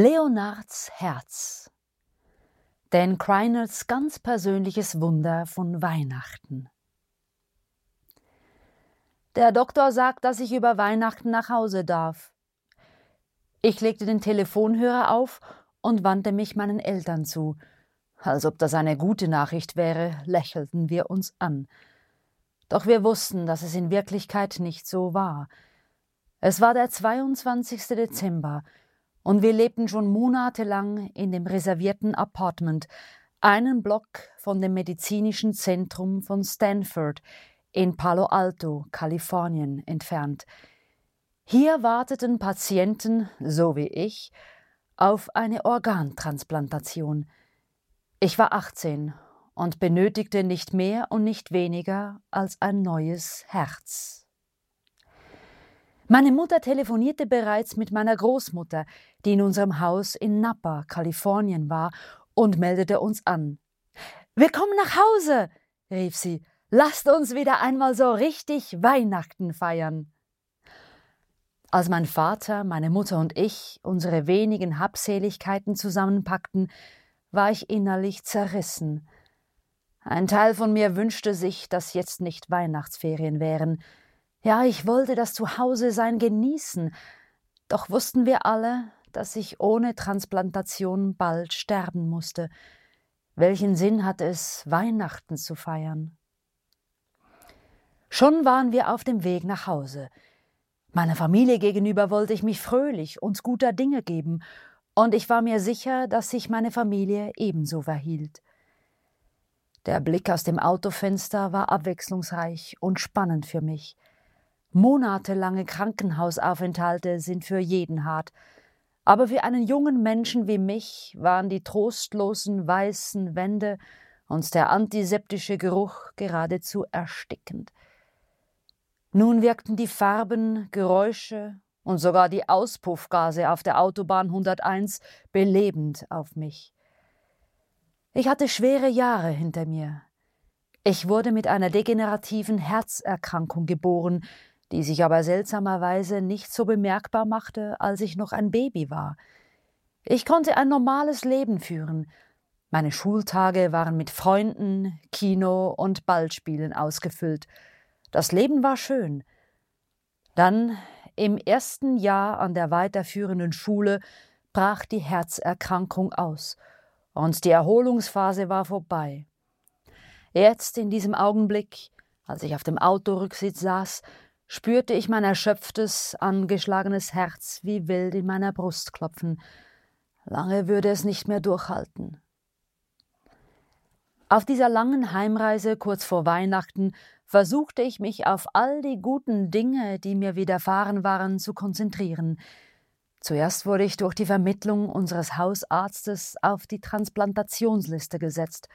Leonards Herz. Dan Kreinels ganz persönliches Wunder von Weihnachten. Der Doktor sagt, dass ich über Weihnachten nach Hause darf. Ich legte den Telefonhörer auf und wandte mich meinen Eltern zu. Als ob das eine gute Nachricht wäre, lächelten wir uns an. Doch wir wussten, dass es in Wirklichkeit nicht so war. Es war der 22. Dezember, und wir lebten schon monatelang in dem reservierten Apartment, einen Block von dem medizinischen Zentrum von Stanford in Palo Alto, Kalifornien, entfernt. Hier warteten Patienten, so wie ich, auf eine Organtransplantation. Ich war 18 und benötigte nicht mehr und nicht weniger als ein neues Herz. Meine Mutter telefonierte bereits mit meiner Großmutter, die in unserem Haus in Napa, Kalifornien war, und meldete uns an. Wir kommen nach Hause, rief sie. Lasst uns wieder einmal so richtig Weihnachten feiern. Als mein Vater, meine Mutter und ich unsere wenigen Habseligkeiten zusammenpackten, war ich innerlich zerrissen. Ein Teil von mir wünschte sich, dass jetzt nicht Weihnachtsferien wären, ja, ich wollte das Zuhause-Sein genießen, doch wussten wir alle, dass ich ohne Transplantation bald sterben musste. Welchen Sinn hatte es, Weihnachten zu feiern? Schon waren wir auf dem Weg nach Hause. Meiner Familie gegenüber wollte ich mich fröhlich und guter Dinge geben, und ich war mir sicher, dass sich meine Familie ebenso verhielt. Der Blick aus dem Autofenster war abwechslungsreich und spannend für mich. Monatelange Krankenhausaufenthalte sind für jeden hart, aber für einen jungen Menschen wie mich waren die trostlosen weißen Wände und der antiseptische Geruch geradezu erstickend. Nun wirkten die Farben, Geräusche und sogar die Auspuffgase auf der Autobahn 101 belebend auf mich. Ich hatte schwere Jahre hinter mir. Ich wurde mit einer degenerativen Herzerkrankung geboren, die sich aber seltsamerweise nicht so bemerkbar machte, als ich noch ein Baby war. Ich konnte ein normales Leben führen. Meine Schultage waren mit Freunden, Kino und Ballspielen ausgefüllt. Das Leben war schön. Dann, im ersten Jahr an der weiterführenden Schule, brach die Herzerkrankung aus, und die Erholungsphase war vorbei. Jetzt, in diesem Augenblick, als ich auf dem Autorücksitz saß, spürte ich mein erschöpftes, angeschlagenes Herz wie wild in meiner Brust klopfen. Lange würde es nicht mehr durchhalten. Auf dieser langen Heimreise kurz vor Weihnachten versuchte ich mich auf all die guten Dinge, die mir widerfahren waren, zu konzentrieren. Zuerst wurde ich durch die Vermittlung unseres Hausarztes auf die Transplantationsliste gesetzt.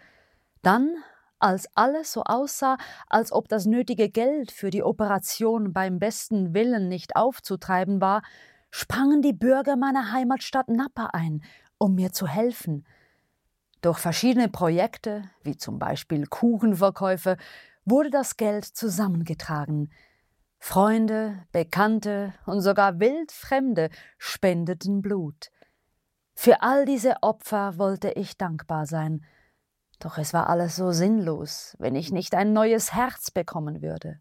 Dann als alles so aussah, als ob das nötige Geld für die Operation beim besten Willen nicht aufzutreiben war, sprangen die Bürger meiner Heimatstadt Napa ein, um mir zu helfen. Durch verschiedene Projekte, wie zum Beispiel Kuchenverkäufe, wurde das Geld zusammengetragen. Freunde, Bekannte und sogar Wildfremde spendeten Blut. Für all diese Opfer wollte ich dankbar sein, doch es war alles so sinnlos, wenn ich nicht ein neues Herz bekommen würde.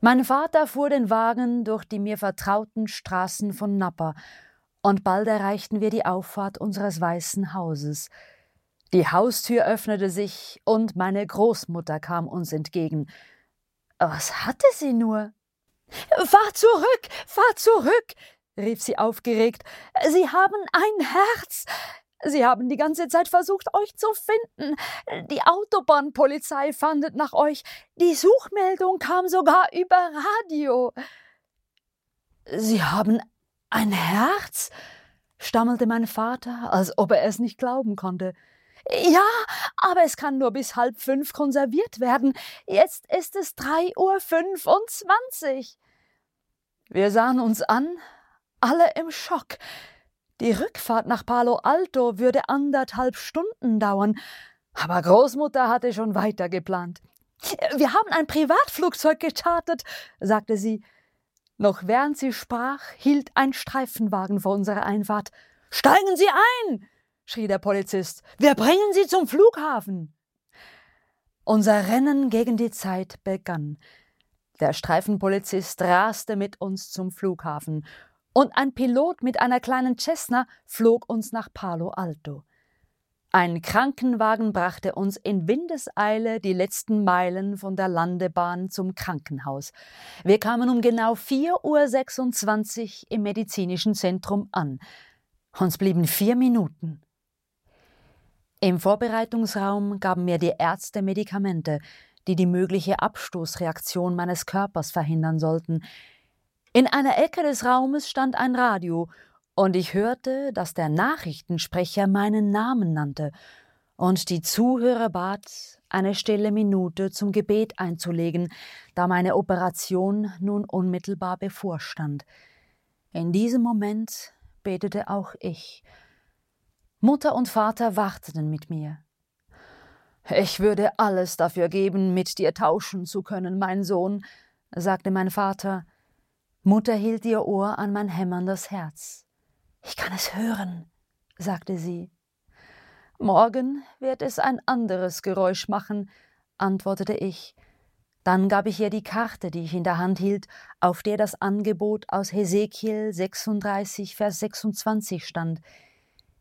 Mein Vater fuhr den Wagen durch die mir vertrauten Straßen von Napa, und bald erreichten wir die Auffahrt unseres weißen Hauses. Die Haustür öffnete sich, und meine Großmutter kam uns entgegen. Was hatte sie nur? Fahr zurück, fahr zurück, rief sie aufgeregt. Sie haben ein Herz. Sie haben die ganze Zeit versucht, euch zu finden. Die Autobahnpolizei fandet nach euch. Die Suchmeldung kam sogar über Radio. Sie haben ein Herz? stammelte mein Vater, als ob er es nicht glauben konnte. Ja, aber es kann nur bis halb fünf konserviert werden. Jetzt ist es drei Uhr fünfundzwanzig. Wir sahen uns an, alle im Schock. Die Rückfahrt nach Palo Alto würde anderthalb Stunden dauern, aber Großmutter hatte schon weiter geplant. Wir haben ein Privatflugzeug gechartert, sagte sie. Noch während sie sprach, hielt ein Streifenwagen vor unserer Einfahrt. Steigen Sie ein! schrie der Polizist. Wir bringen Sie zum Flughafen. Unser Rennen gegen die Zeit begann. Der Streifenpolizist raste mit uns zum Flughafen, und ein Pilot mit einer kleinen Cessna flog uns nach Palo Alto. Ein Krankenwagen brachte uns in Windeseile die letzten Meilen von der Landebahn zum Krankenhaus. Wir kamen um genau 4.26 Uhr im medizinischen Zentrum an. Uns blieben vier Minuten. Im Vorbereitungsraum gaben mir die Ärzte Medikamente, die die mögliche Abstoßreaktion meines Körpers verhindern sollten. In einer Ecke des Raumes stand ein Radio und ich hörte, dass der Nachrichtensprecher meinen Namen nannte und die Zuhörer bat, eine stille Minute zum Gebet einzulegen, da meine Operation nun unmittelbar bevorstand. In diesem Moment betete auch ich. Mutter und Vater warteten mit mir. Ich würde alles dafür geben, mit dir tauschen zu können, mein Sohn, sagte mein Vater. Mutter hielt ihr Ohr an mein hämmerndes Herz. Ich kann es hören, sagte sie. Morgen wird es ein anderes Geräusch machen, antwortete ich. Dann gab ich ihr die Karte, die ich in der Hand hielt, auf der das Angebot aus Hesekiel 36, Vers 26 stand.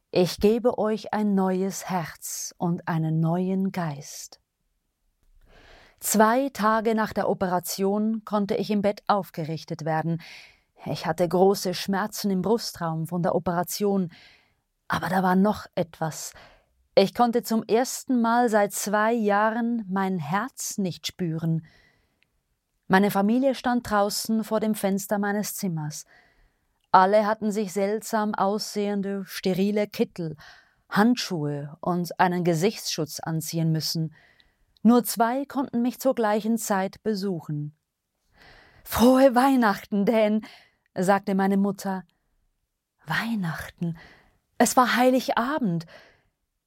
Ich gebe euch ein neues Herz und einen neuen Geist. Zwei Tage nach der Operation konnte ich im Bett aufgerichtet werden. Ich hatte große Schmerzen im Brustraum von der Operation, aber da war noch etwas. Ich konnte zum ersten Mal seit zwei Jahren mein Herz nicht spüren. Meine Familie stand draußen vor dem Fenster meines Zimmers. Alle hatten sich seltsam aussehende, sterile Kittel, Handschuhe und einen Gesichtsschutz anziehen müssen. Nur zwei konnten mich zur gleichen Zeit besuchen. Frohe Weihnachten, Dan, sagte meine Mutter. Weihnachten. Es war Heiligabend.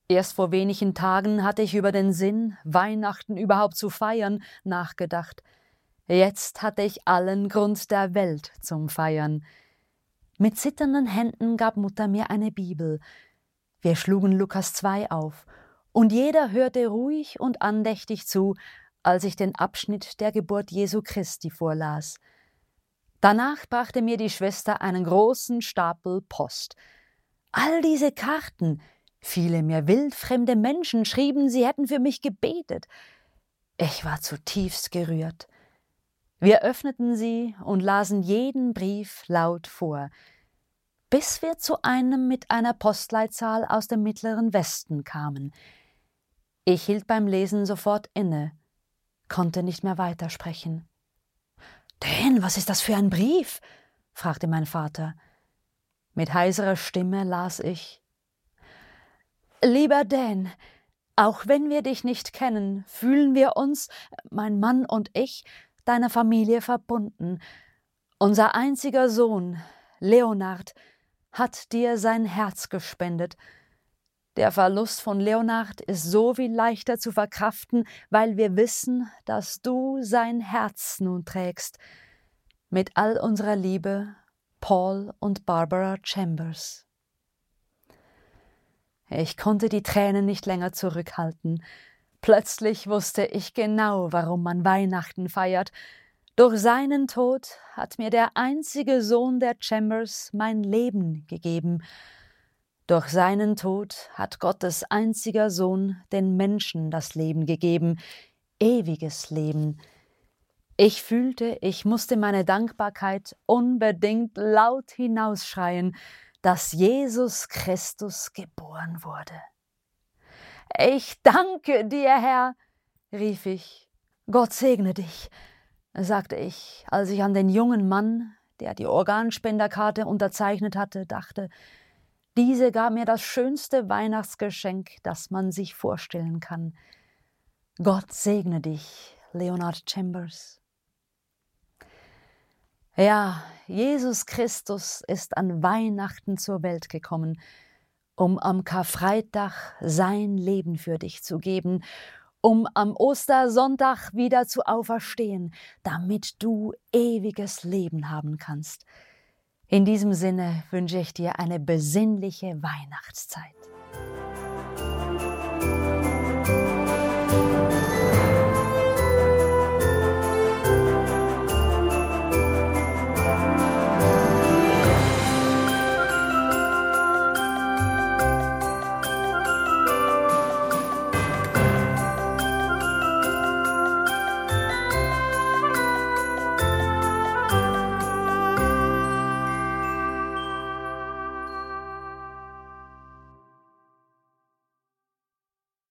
Erst vor wenigen Tagen hatte ich über den Sinn, Weihnachten überhaupt zu feiern, nachgedacht. Jetzt hatte ich allen Grund der Welt zum Feiern. Mit zitternden Händen gab Mutter mir eine Bibel. Wir schlugen Lukas 2 auf, und jeder hörte ruhig und andächtig zu, als ich den Abschnitt der Geburt Jesu Christi vorlas. Danach brachte mir die Schwester einen großen Stapel Post. All diese Karten, viele mir wildfremde Menschen schrieben, sie hätten für mich gebetet. Ich war zutiefst gerührt. Wir öffneten sie und lasen jeden Brief laut vor, bis wir zu einem mit einer Postleitzahl aus dem mittleren Westen kamen. Ich hielt beim Lesen sofort inne, konnte nicht mehr weitersprechen. Dan, was ist das für ein Brief? fragte mein Vater. Mit heiserer Stimme las ich Lieber Dan, auch wenn wir dich nicht kennen, fühlen wir uns, mein Mann und ich, deiner Familie verbunden. Unser einziger Sohn, Leonard, hat dir sein Herz gespendet. Der Verlust von Leonard ist so viel leichter zu verkraften, weil wir wissen, dass du sein Herz nun trägst. Mit all unserer Liebe, Paul und Barbara Chambers. Ich konnte die Tränen nicht länger zurückhalten. Plötzlich wusste ich genau, warum man Weihnachten feiert. Durch seinen Tod hat mir der einzige Sohn der Chambers mein Leben gegeben, durch seinen Tod hat Gottes einziger Sohn den Menschen das Leben gegeben, ewiges Leben. Ich fühlte, ich musste meine Dankbarkeit unbedingt laut hinausschreien, dass Jesus Christus geboren wurde. Ich danke dir, Herr, rief ich. Gott segne dich, sagte ich, als ich an den jungen Mann, der die Organspenderkarte unterzeichnet hatte, dachte. Diese gab mir das schönste Weihnachtsgeschenk, das man sich vorstellen kann. Gott segne dich, Leonard Chambers. Ja, Jesus Christus ist an Weihnachten zur Welt gekommen, um am Karfreitag sein Leben für dich zu geben, um am Ostersonntag wieder zu auferstehen, damit du ewiges Leben haben kannst. In diesem Sinne wünsche ich dir eine besinnliche Weihnachtszeit.